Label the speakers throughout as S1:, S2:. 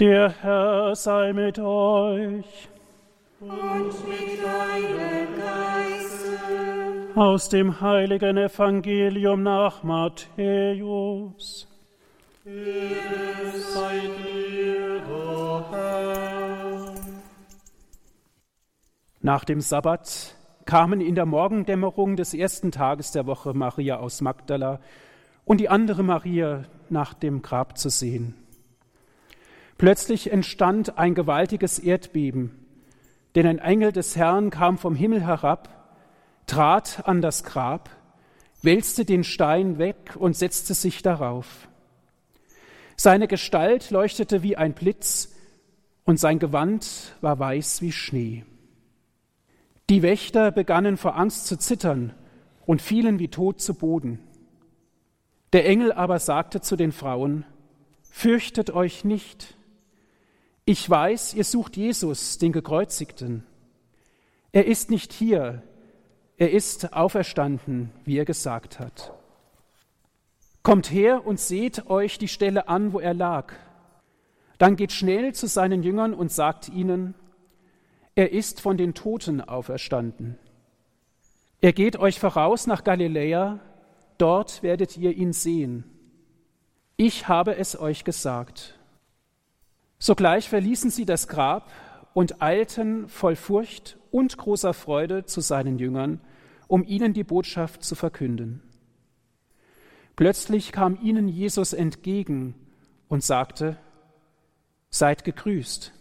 S1: Der Herr sei mit euch.
S2: Und mit deinem Geiste.
S1: Aus dem heiligen Evangelium nach Matthäus.
S2: Ehre sei dir, o Herr.
S3: Nach dem Sabbat kamen in der Morgendämmerung des ersten Tages der Woche Maria aus Magdala und die andere Maria nach dem Grab zu sehen. Plötzlich entstand ein gewaltiges Erdbeben, denn ein Engel des Herrn kam vom Himmel herab, trat an das Grab, wälzte den Stein weg und setzte sich darauf. Seine Gestalt leuchtete wie ein Blitz und sein Gewand war weiß wie Schnee. Die Wächter begannen vor Angst zu zittern und fielen wie tot zu Boden. Der Engel aber sagte zu den Frauen, Fürchtet euch nicht, ich weiß, ihr sucht Jesus, den Gekreuzigten. Er ist nicht hier, er ist auferstanden, wie er gesagt hat. Kommt her und seht euch die Stelle an, wo er lag. Dann geht schnell zu seinen Jüngern und sagt ihnen, er ist von den Toten auferstanden. Er geht euch voraus nach Galiläa, dort werdet ihr ihn sehen. Ich habe es euch gesagt. Sogleich verließen sie das Grab und eilten voll Furcht und großer Freude zu seinen Jüngern, um ihnen die Botschaft zu verkünden. Plötzlich kam ihnen Jesus entgegen und sagte, Seid gegrüßt.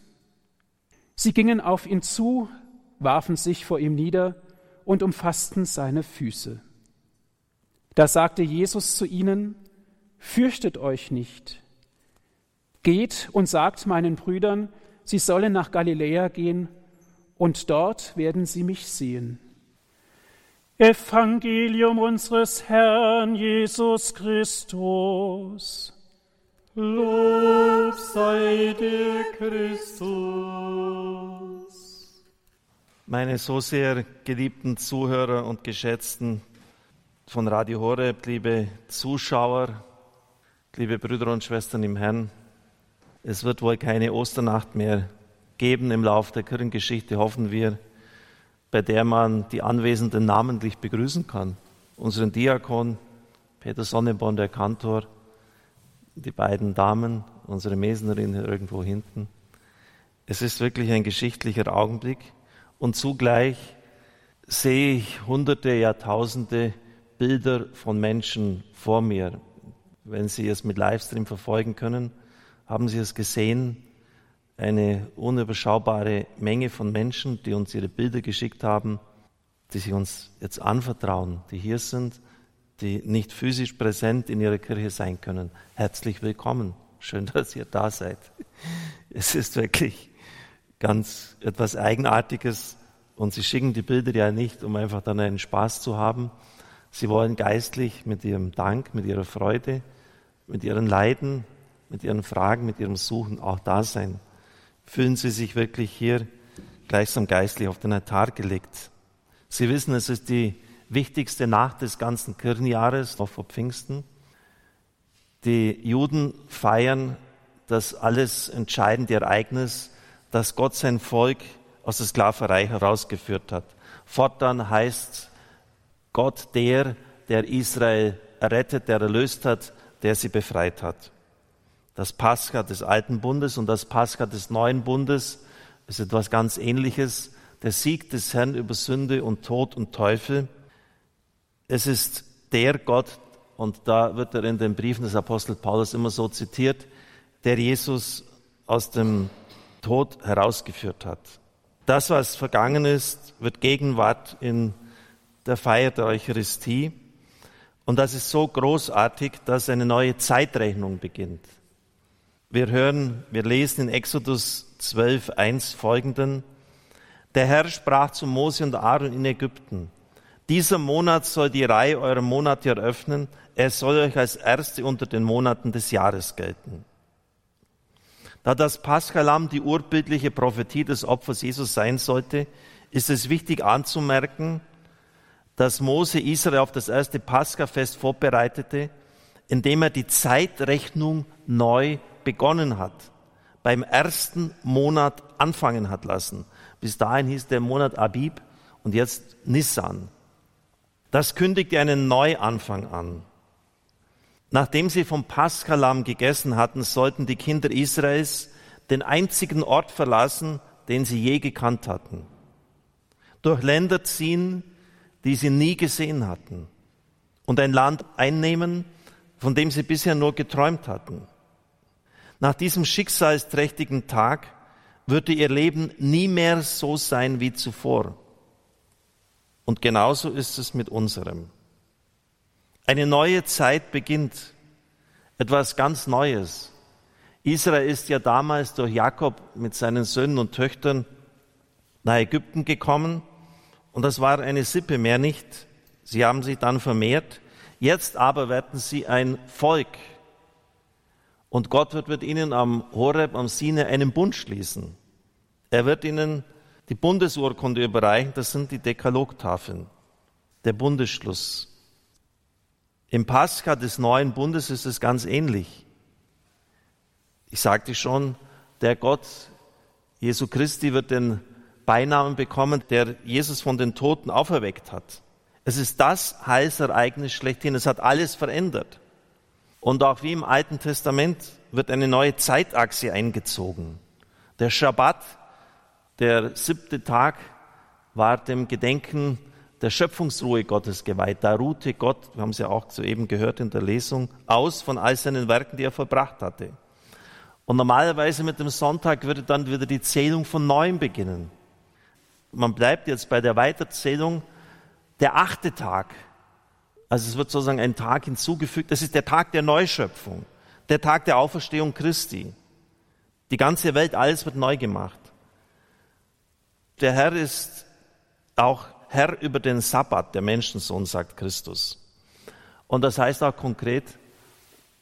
S3: Sie gingen auf ihn zu, warfen sich vor ihm nieder und umfassten seine Füße. Da sagte Jesus zu ihnen, Fürchtet euch nicht. Geht und sagt meinen Brüdern, sie sollen nach Galiläa gehen, und dort werden sie mich sehen.
S1: Evangelium unseres Herrn Jesus Christus.
S2: Lob sei dir, Christus.
S4: Meine so sehr geliebten Zuhörer und geschätzten von Radio Horeb, liebe Zuschauer, liebe Brüder und Schwestern im Herrn, es wird wohl keine Osternacht mehr geben im Lauf der Kirchengeschichte, hoffen wir, bei der man die Anwesenden namentlich begrüßen kann. Unseren Diakon, Peter Sonnenborn, der Kantor, die beiden Damen, unsere Mesnerin irgendwo hinten. Es ist wirklich ein geschichtlicher Augenblick und zugleich sehe ich hunderte, Jahrtausende Bilder von Menschen vor mir. Wenn Sie es mit Livestream verfolgen können, haben Sie es gesehen, eine unüberschaubare Menge von Menschen, die uns ihre Bilder geschickt haben, die sich uns jetzt anvertrauen, die hier sind, die nicht physisch präsent in ihrer Kirche sein können. Herzlich willkommen. Schön, dass ihr da seid. Es ist wirklich ganz etwas Eigenartiges und sie schicken die Bilder ja nicht, um einfach dann einen Spaß zu haben. Sie wollen geistlich mit ihrem Dank, mit ihrer Freude, mit ihren Leiden, mit Ihren Fragen, mit Ihrem Suchen auch da sein. Fühlen Sie sich wirklich hier gleichsam geistlich auf den Altar gelegt. Sie wissen, es ist die wichtigste Nacht des ganzen Kirchenjahres, noch vor Pfingsten. Die Juden feiern das alles entscheidende Ereignis, dass Gott sein Volk aus der Sklaverei herausgeführt hat. Fortan heißt Gott der, der Israel errettet, der erlöst hat, der sie befreit hat. Das Pascha des alten Bundes und das Pascha des neuen Bundes ist etwas ganz Ähnliches. Der Sieg des Herrn über Sünde und Tod und Teufel. Es ist der Gott, und da wird er in den Briefen des Apostel Paulus immer so zitiert, der Jesus aus dem Tod herausgeführt hat. Das, was vergangen ist, wird Gegenwart in der Feier der Eucharistie. Und das ist so großartig, dass eine neue Zeitrechnung beginnt. Wir hören, wir lesen in Exodus 12, 1 folgenden. Der Herr sprach zu Mose und Aaron in Ägypten. Dieser Monat soll die Reihe eurer Monate eröffnen. Er soll euch als erste unter den Monaten des Jahres gelten. Da das Paschalam die urbildliche Prophetie des Opfers Jesus sein sollte, ist es wichtig anzumerken, dass Mose Israel auf das erste Paschafest vorbereitete, indem er die Zeitrechnung neu begonnen hat. beim ersten Monat anfangen hat lassen. Bis dahin hieß der Monat Abib und jetzt Nissan. Das kündigte einen Neuanfang an. Nachdem sie vom Paschalamm gegessen hatten, sollten die Kinder Israels den einzigen Ort verlassen, den sie je gekannt hatten. Durch Länder ziehen, die sie nie gesehen hatten. Und ein Land einnehmen, von dem sie bisher nur geträumt hatten. Nach diesem schicksalsträchtigen Tag würde ihr Leben nie mehr so sein wie zuvor. Und genauso ist es mit unserem. Eine neue Zeit beginnt, etwas ganz Neues. Israel ist ja damals durch Jakob mit seinen Söhnen und Töchtern nach Ägypten gekommen und das war eine Sippe mehr nicht. Sie haben sich dann vermehrt. Jetzt aber werden sie ein Volk. Und Gott wird mit ihnen am Horeb, am Sinai einen Bund schließen. Er wird ihnen die Bundesurkunde überreichen, das sind die Dekalogtafeln, der Bundesschluss. Im Pascha des neuen Bundes ist es ganz ähnlich. Ich sagte schon, der Gott Jesu Christi wird den Beinamen bekommen, der Jesus von den Toten auferweckt hat. Es ist das Heilsereignis schlechthin. Es hat alles verändert. Und auch wie im Alten Testament wird eine neue Zeitachse eingezogen. Der Schabbat der siebte Tag war dem Gedenken der Schöpfungsruhe Gottes geweiht. Da ruhte Gott, wir haben es ja auch soeben gehört in der Lesung, aus von all seinen Werken, die er vollbracht hatte. Und normalerweise mit dem Sonntag würde dann wieder die Zählung von neuem beginnen. Man bleibt jetzt bei der Weiterzählung der achte Tag. Also es wird sozusagen ein Tag hinzugefügt. Das ist der Tag der Neuschöpfung, der Tag der Auferstehung Christi. Die ganze Welt, alles wird neu gemacht. Der Herr ist auch Herr über den Sabbat, der Menschensohn, sagt Christus. Und das heißt auch konkret,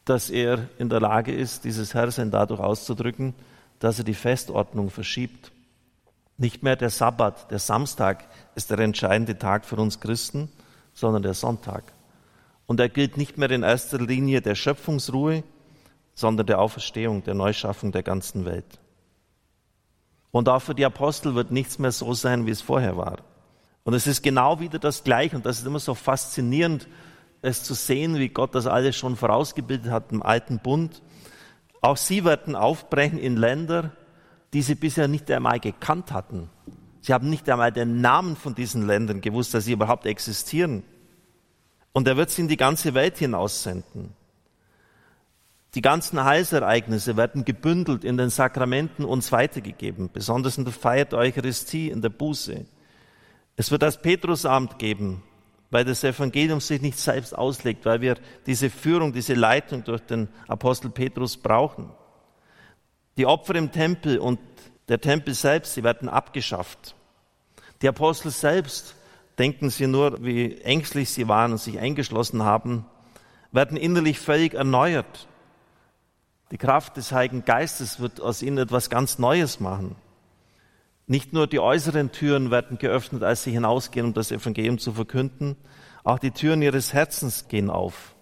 S4: dass er in der Lage ist, dieses Herrsein dadurch auszudrücken, dass er die Festordnung verschiebt. Nicht mehr der Sabbat, der Samstag ist der entscheidende Tag für uns Christen, sondern der Sonntag. Und er gilt nicht mehr in erster Linie der Schöpfungsruhe, sondern der Auferstehung, der Neuschaffung der ganzen Welt. Und auch für die Apostel wird nichts mehr so sein, wie es vorher war. Und es ist genau wieder das Gleiche. Und das ist immer so faszinierend, es zu sehen, wie Gott das alles schon vorausgebildet hat im alten Bund. Auch sie werden aufbrechen in Länder, die sie bisher nicht einmal gekannt hatten. Sie haben nicht einmal den Namen von diesen Ländern gewusst, dass sie überhaupt existieren. Und er wird sie in die ganze Welt hinaussenden. Die ganzen Heilsereignisse werden gebündelt in den Sakramenten uns weitergegeben, besonders in der Feier der Eucharistie, in der Buße. Es wird das Petrusamt geben, weil das Evangelium sich nicht selbst auslegt, weil wir diese Führung, diese Leitung durch den Apostel Petrus brauchen. Die Opfer im Tempel und der Tempel selbst, sie werden abgeschafft. Die Apostel selbst, denken Sie nur, wie ängstlich sie waren und sich eingeschlossen haben, werden innerlich völlig erneuert. Die Kraft des Heiligen Geistes wird aus ihnen etwas ganz Neues machen. Nicht nur die äußeren Türen werden geöffnet, als sie hinausgehen, um das Evangelium zu verkünden, auch die Türen ihres Herzens gehen auf.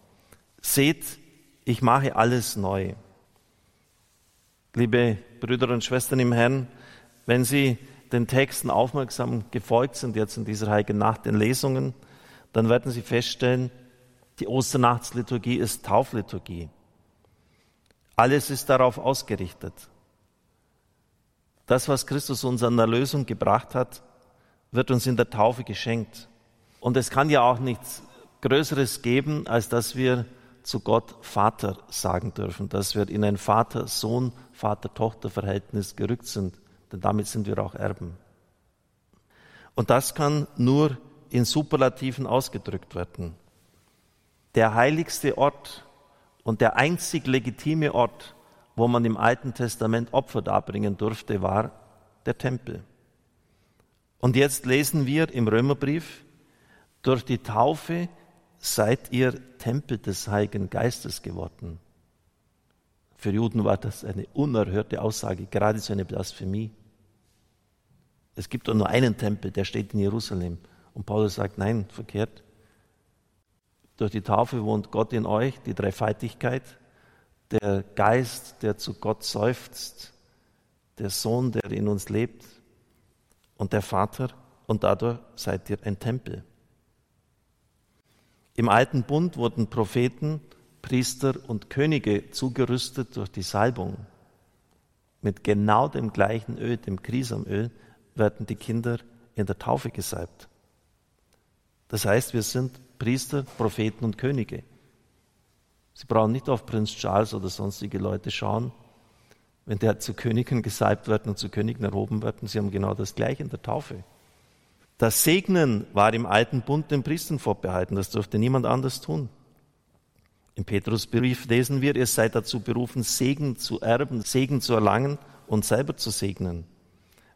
S4: Seht, ich mache alles neu. Liebe Brüder und Schwestern im Herrn, wenn Sie den Texten aufmerksam gefolgt sind, jetzt in dieser heiligen Nacht, den Lesungen, dann werden Sie feststellen, die Osternachtsliturgie ist Taufliturgie. Alles ist darauf ausgerichtet. Das, was Christus uns an der Lösung gebracht hat, wird uns in der Taufe geschenkt. Und es kann ja auch nichts Größeres geben, als dass wir zu Gott Vater sagen dürfen, dass wir in ein Vater-Sohn, Vater-Tochter-Verhältnis gerückt sind, denn damit sind wir auch Erben. Und das kann nur in Superlativen ausgedrückt werden. Der heiligste Ort und der einzig legitime Ort, wo man im Alten Testament Opfer darbringen durfte, war der Tempel. Und jetzt lesen wir im Römerbrief, durch die Taufe seid ihr Tempel des Heiligen Geistes geworden. Für Juden war das eine unerhörte Aussage, geradezu eine Blasphemie. Es gibt doch nur einen Tempel, der steht in Jerusalem. Und Paulus sagt, nein, verkehrt. Durch die Taufe wohnt Gott in euch, die Dreifaltigkeit, der Geist, der zu Gott seufzt, der Sohn, der in uns lebt und der Vater und dadurch seid ihr ein Tempel. Im alten Bund wurden Propheten, Priester und Könige zugerüstet durch die Salbung. Mit genau dem gleichen Öl, dem Krisamöl, werden die Kinder in der Taufe gesalbt. Das heißt, wir sind Priester, Propheten und Könige. Sie brauchen nicht auf Prinz Charles oder sonstige Leute schauen. Wenn der zu Königen gesalbt wird und zu Königen erhoben wird, sie haben genau das Gleiche in der Taufe. Das Segnen war im alten Bund den Priestern vorbehalten, das durfte niemand anders tun. Im Petrusbrief lesen wir, ihr seid dazu berufen, Segen zu erben, Segen zu erlangen und selber zu segnen.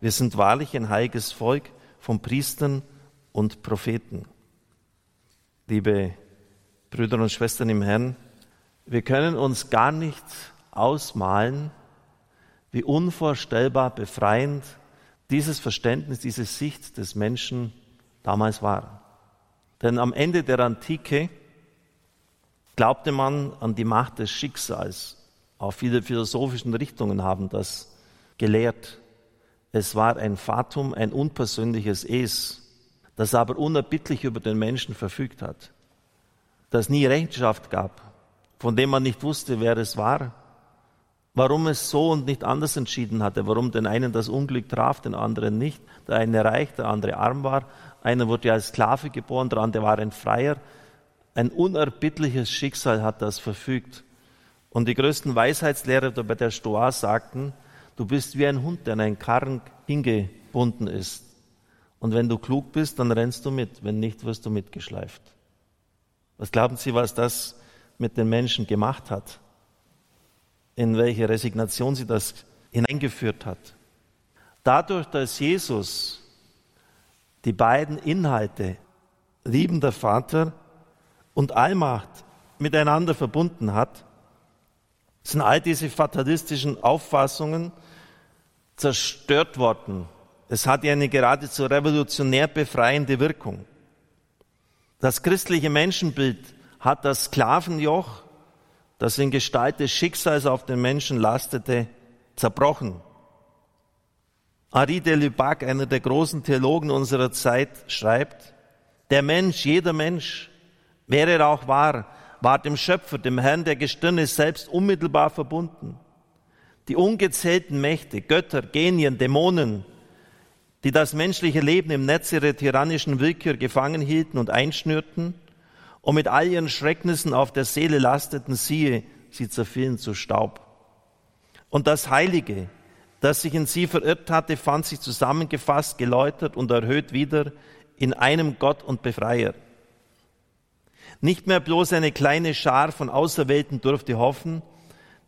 S4: Wir sind wahrlich ein heiliges Volk von Priestern und Propheten. Liebe Brüder und Schwestern im Herrn, wir können uns gar nicht ausmalen, wie unvorstellbar befreiend dieses Verständnis, diese Sicht des Menschen damals war. Denn am Ende der Antike glaubte man an die Macht des Schicksals. Auch viele philosophischen Richtungen haben das gelehrt. Es war ein Fatum, ein unpersönliches Es, das aber unerbittlich über den Menschen verfügt hat, das nie Rechenschaft gab, von dem man nicht wusste, wer es war, warum es so und nicht anders entschieden hatte, warum den einen das Unglück traf, den anderen nicht. Der eine reich, der andere arm war. Einer wurde als Sklave geboren, der andere war ein Freier. Ein unerbittliches Schicksal hat das verfügt. Und die größten Weisheitslehrer bei der Stoa sagten, du bist wie ein Hund, der an einen Karren hingebunden ist. Und wenn du klug bist, dann rennst du mit, wenn nicht, wirst du mitgeschleift. Was glauben Sie, was das mit den Menschen gemacht hat? in welche Resignation sie das hineingeführt hat. Dadurch, dass Jesus die beiden Inhalte, liebender Vater und Allmacht, miteinander verbunden hat, sind all diese fatalistischen Auffassungen zerstört worden. Es hat ja eine geradezu revolutionär befreiende Wirkung. Das christliche Menschenbild hat das Sklavenjoch das in Gestalt des Schicksals auf den Menschen lastete, zerbrochen. Henri de Lubac, einer der großen Theologen unserer Zeit, schreibt, der Mensch, jeder Mensch, wer er auch war, war dem Schöpfer, dem Herrn der Gestirne selbst unmittelbar verbunden. Die ungezählten Mächte, Götter, Genien, Dämonen, die das menschliche Leben im Netz ihrer tyrannischen Willkür gefangen hielten und einschnürten, und mit all ihren Schrecknissen auf der Seele lasteten, siehe, sie zerfielen zu Staub. Und das Heilige, das sich in sie verirrt hatte, fand sich zusammengefasst, geläutert und erhöht wieder in einem Gott und Befreier. Nicht mehr bloß eine kleine Schar von Auserwählten durfte hoffen,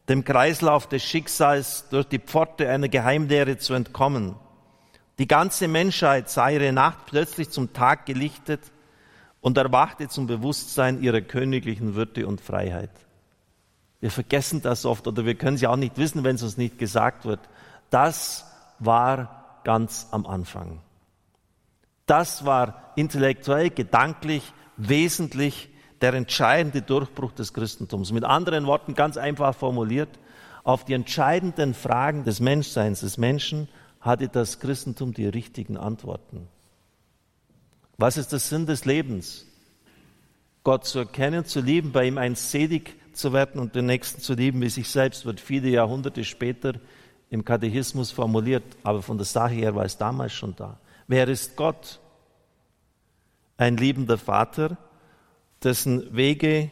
S4: dem Kreislauf des Schicksals durch die Pforte einer Geheimlehre zu entkommen. Die ganze Menschheit sah ihre Nacht plötzlich zum Tag gelichtet und erwachte zum Bewusstsein ihrer königlichen Würde und Freiheit. Wir vergessen das oft oder wir können es ja auch nicht wissen, wenn es uns nicht gesagt wird. Das war ganz am Anfang. Das war intellektuell, gedanklich, wesentlich der entscheidende Durchbruch des Christentums. Mit anderen Worten, ganz einfach formuliert, auf die entscheidenden Fragen des Menschseins des Menschen hatte das Christentum die richtigen Antworten. Was ist der Sinn des Lebens? Gott zu erkennen, zu lieben, bei ihm einst selig zu werden und den Nächsten zu lieben wie sich selbst, wird viele Jahrhunderte später im Katechismus formuliert, aber von der Sache her war es damals schon da. Wer ist Gott? Ein liebender Vater, dessen Wege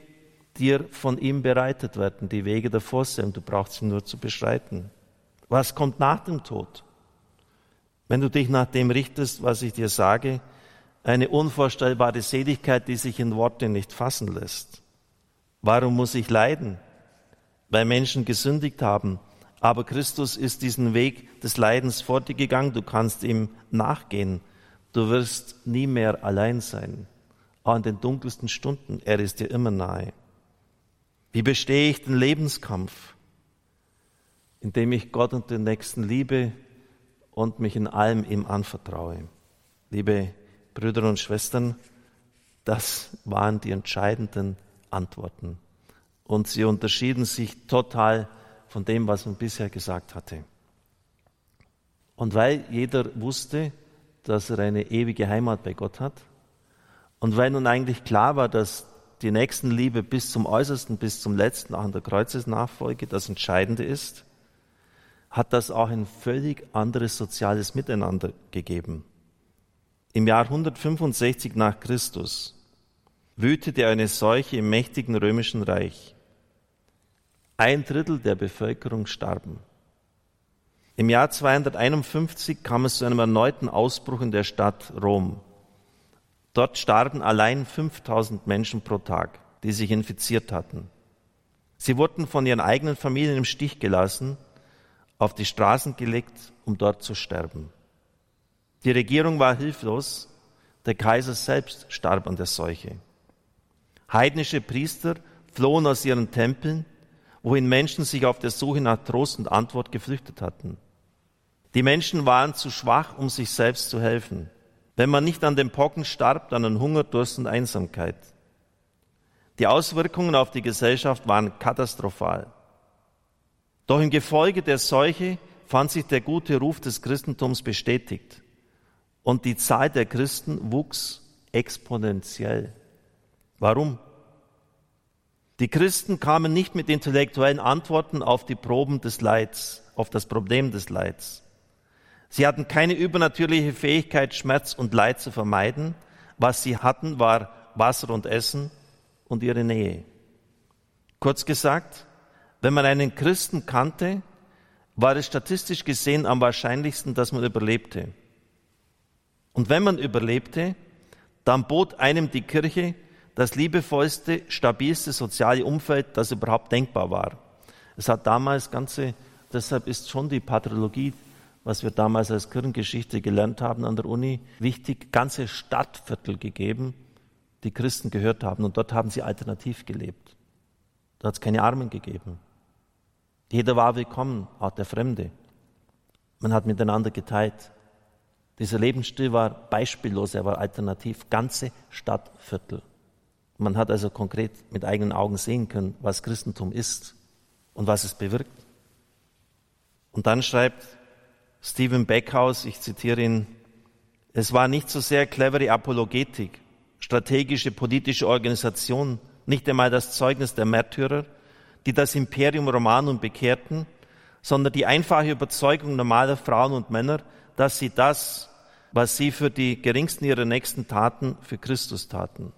S4: dir von ihm bereitet werden, die Wege der Vorsehung, du brauchst sie nur zu beschreiten. Was kommt nach dem Tod? Wenn du dich nach dem richtest, was ich dir sage, eine unvorstellbare Seligkeit, die sich in Worte nicht fassen lässt. Warum muss ich leiden? Weil Menschen gesündigt haben. Aber Christus ist diesen Weg des Leidens fortgegangen. Du kannst ihm nachgehen. Du wirst nie mehr allein sein. Auch in den dunkelsten Stunden. Er ist dir immer nahe. Wie bestehe ich den Lebenskampf? Indem ich Gott und den Nächsten liebe und mich in allem ihm anvertraue. Liebe Brüder und Schwestern, das waren die entscheidenden Antworten. Und sie unterschieden sich total von dem, was man bisher gesagt hatte. Und weil jeder wusste, dass er eine ewige Heimat bei Gott hat, und weil nun eigentlich klar war, dass die Nächstenliebe bis zum Äußersten, bis zum Letzten, auch in der Kreuzesnachfolge das Entscheidende ist, hat das auch ein völlig anderes soziales Miteinander gegeben. Im Jahr 165 nach Christus wütete eine Seuche im mächtigen römischen Reich. Ein Drittel der Bevölkerung starben. Im Jahr 251 kam es zu einem erneuten Ausbruch in der Stadt Rom. Dort starben allein 5000 Menschen pro Tag, die sich infiziert hatten. Sie wurden von ihren eigenen Familien im Stich gelassen, auf die Straßen gelegt, um dort zu sterben. Die Regierung war hilflos, der Kaiser selbst starb an der Seuche. Heidnische Priester flohen aus ihren Tempeln, wohin Menschen sich auf der Suche nach Trost und Antwort geflüchtet hatten. Die Menschen waren zu schwach, um sich selbst zu helfen. Wenn man nicht an den Pocken starb, dann an Hunger, Durst und Einsamkeit. Die Auswirkungen auf die Gesellschaft waren katastrophal. Doch im Gefolge der Seuche fand sich der gute Ruf des Christentums bestätigt und die Zahl der Christen wuchs exponentiell. Warum? Die Christen kamen nicht mit intellektuellen Antworten auf die Proben des Leids, auf das Problem des Leids. Sie hatten keine übernatürliche Fähigkeit, Schmerz und Leid zu vermeiden. Was sie hatten, war Wasser und Essen und ihre Nähe. Kurz gesagt, wenn man einen Christen kannte, war es statistisch gesehen am wahrscheinlichsten, dass man überlebte. Und wenn man überlebte, dann bot einem die Kirche das liebevollste, stabilste soziale Umfeld, das überhaupt denkbar war. Es hat damals ganze, deshalb ist schon die Patrologie, was wir damals als Kirchengeschichte gelernt haben an der Uni, wichtig, ganze Stadtviertel gegeben, die Christen gehört haben. Und dort haben sie alternativ gelebt. Da hat es keine Armen gegeben. Jeder war willkommen, auch der Fremde. Man hat miteinander geteilt. Dieser Lebensstil war beispiellos, er war alternativ. Ganze Stadtviertel. Man hat also konkret mit eigenen Augen sehen können, was Christentum ist und was es bewirkt. Und dann schreibt Stephen Beckhaus, ich zitiere ihn, es war nicht so sehr clevere Apologetik, strategische politische Organisation, nicht einmal das Zeugnis der Märtyrer, die das Imperium Roman und bekehrten, sondern die einfache Überzeugung normaler Frauen und Männer, dass sie das, was sie für die geringsten ihrer Nächsten taten, für Christus taten.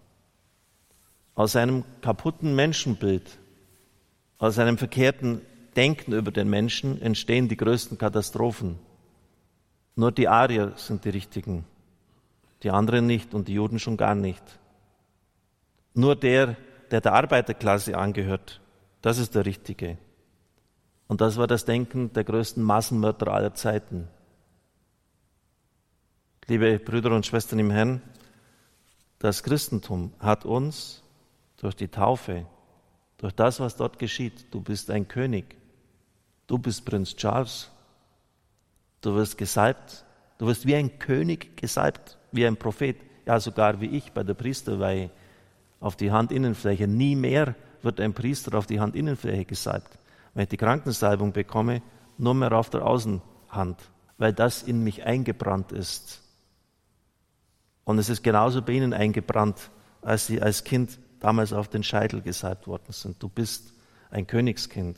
S4: Aus einem kaputten Menschenbild, aus einem verkehrten Denken über den Menschen entstehen die größten Katastrophen. Nur die Arier sind die richtigen, die anderen nicht und die Juden schon gar nicht. Nur der, der der Arbeiterklasse angehört, das ist der Richtige. Und das war das Denken der größten Massenmörder aller Zeiten. Liebe Brüder und Schwestern im Herrn, das Christentum hat uns durch die Taufe, durch das, was dort geschieht, du bist ein König, du bist Prinz Charles, du wirst gesalbt, du wirst wie ein König gesalbt, wie ein Prophet, ja sogar wie ich bei der Priesterweihe auf die Handinnenfläche. Nie mehr wird ein Priester auf die Handinnenfläche gesalbt. Wenn ich die Krankensalbung bekomme, nur mehr auf der Außenhand, weil das in mich eingebrannt ist. Und es ist genauso bei ihnen eingebrannt, als sie als Kind damals auf den Scheitel gesalbt worden sind. Du bist ein Königskind,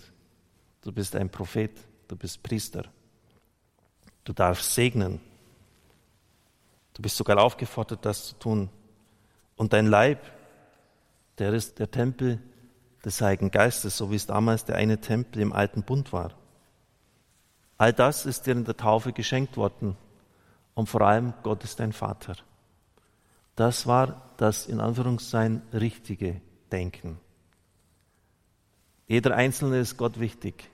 S4: du bist ein Prophet, du bist Priester. Du darfst segnen. Du bist sogar aufgefordert, das zu tun. Und dein Leib, der ist der Tempel des Heiligen Geistes, so wie es damals der eine Tempel im alten Bund war. All das ist dir in der Taufe geschenkt worden. Und vor allem, Gott ist dein Vater. Das war das in Anführungszeichen richtige Denken. Jeder Einzelne ist Gott wichtig.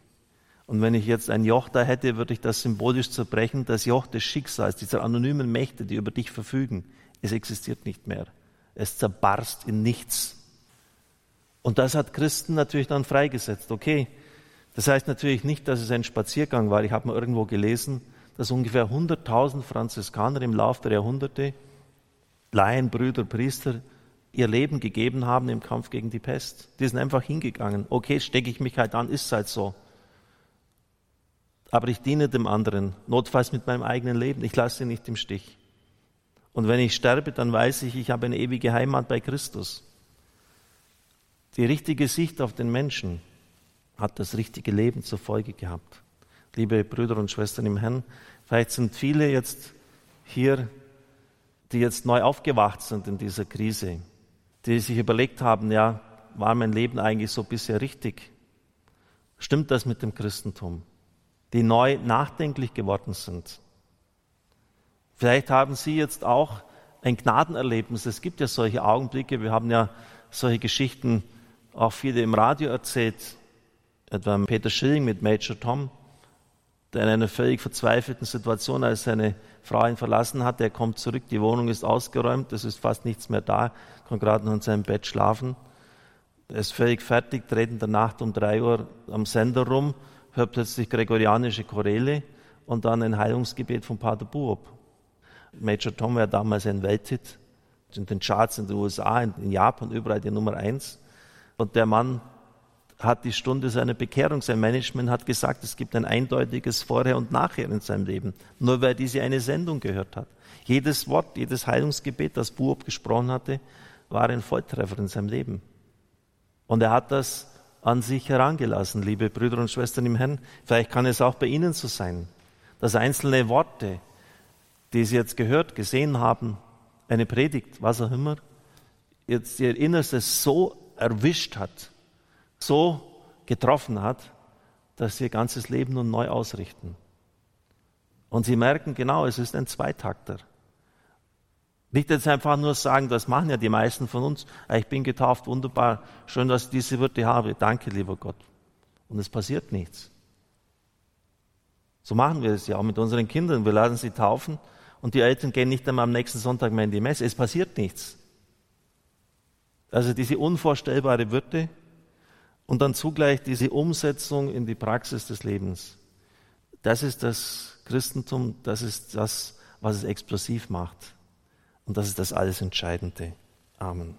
S4: Und wenn ich jetzt ein Joch da hätte, würde ich das symbolisch zerbrechen. Das Joch des Schicksals, dieser anonymen Mächte, die über dich verfügen, es existiert nicht mehr. Es zerbarst in nichts. Und das hat Christen natürlich dann freigesetzt. Okay, das heißt natürlich nicht, dass es ein Spaziergang war. Ich habe mal irgendwo gelesen, dass ungefähr 100.000 Franziskaner im Laufe der Jahrhunderte Laien, Brüder, Priester ihr Leben gegeben haben im Kampf gegen die Pest. Die sind einfach hingegangen. Okay, stecke ich mich halt an, ist halt so. Aber ich diene dem anderen, notfalls mit meinem eigenen Leben. Ich lasse ihn nicht im Stich. Und wenn ich sterbe, dann weiß ich, ich habe eine ewige Heimat bei Christus. Die richtige Sicht auf den Menschen hat das richtige Leben zur Folge gehabt. Liebe Brüder und Schwestern im Herrn, vielleicht sind viele jetzt hier, die jetzt neu aufgewacht sind in dieser Krise, die sich überlegt haben, ja, war mein Leben eigentlich so bisher richtig? Stimmt das mit dem Christentum? Die neu nachdenklich geworden sind. Vielleicht haben Sie jetzt auch ein Gnadenerlebnis. Es gibt ja solche Augenblicke. Wir haben ja solche Geschichten auch viele im Radio erzählt. Etwa Peter Schilling mit Major Tom, der in einer völlig verzweifelten Situation, als seine Frau ihn verlassen hat, der kommt zurück, die Wohnung ist ausgeräumt, es ist fast nichts mehr da, kann gerade noch in seinem Bett schlafen. Er ist völlig fertig, dreht in der Nacht um drei Uhr am Sender rum, hört plötzlich gregorianische Choräle und dann ein Heilungsgebet von Pater Buob. Major Tom war damals ein Welthit, in den Charts in den USA, in Japan, überall die Nummer eins. Und der Mann hat die Stunde seiner Bekehrung, sein Management hat gesagt, es gibt ein eindeutiges Vorher und Nachher in seinem Leben, nur weil diese eine Sendung gehört hat. Jedes Wort, jedes Heilungsgebet, das Buob gesprochen hatte, war ein Volltreffer in seinem Leben. Und er hat das an sich herangelassen, liebe Brüder und Schwestern im Herrn. Vielleicht kann es auch bei Ihnen so sein, dass einzelne Worte, die Sie jetzt gehört, gesehen haben, eine Predigt, was auch immer, jetzt Ihr Innerstes so erwischt hat, so getroffen hat, dass Sie Ihr ganzes Leben nun neu ausrichten. Und Sie merken genau, es ist ein Zweitakter. Nicht jetzt einfach nur sagen, das machen ja die meisten von uns. Ich bin getauft, wunderbar, schön, dass ich diese Würde habe. Danke, lieber Gott. Und es passiert nichts. So machen wir es ja auch mit unseren Kindern. Wir lassen sie taufen und die Eltern gehen nicht einmal am nächsten Sonntag mehr in die Messe. Es passiert nichts. Also diese unvorstellbare Würde und dann zugleich diese Umsetzung in die Praxis des Lebens. Das ist das Christentum, das ist das, was es explosiv macht. Und das ist das alles Entscheidende. Amen.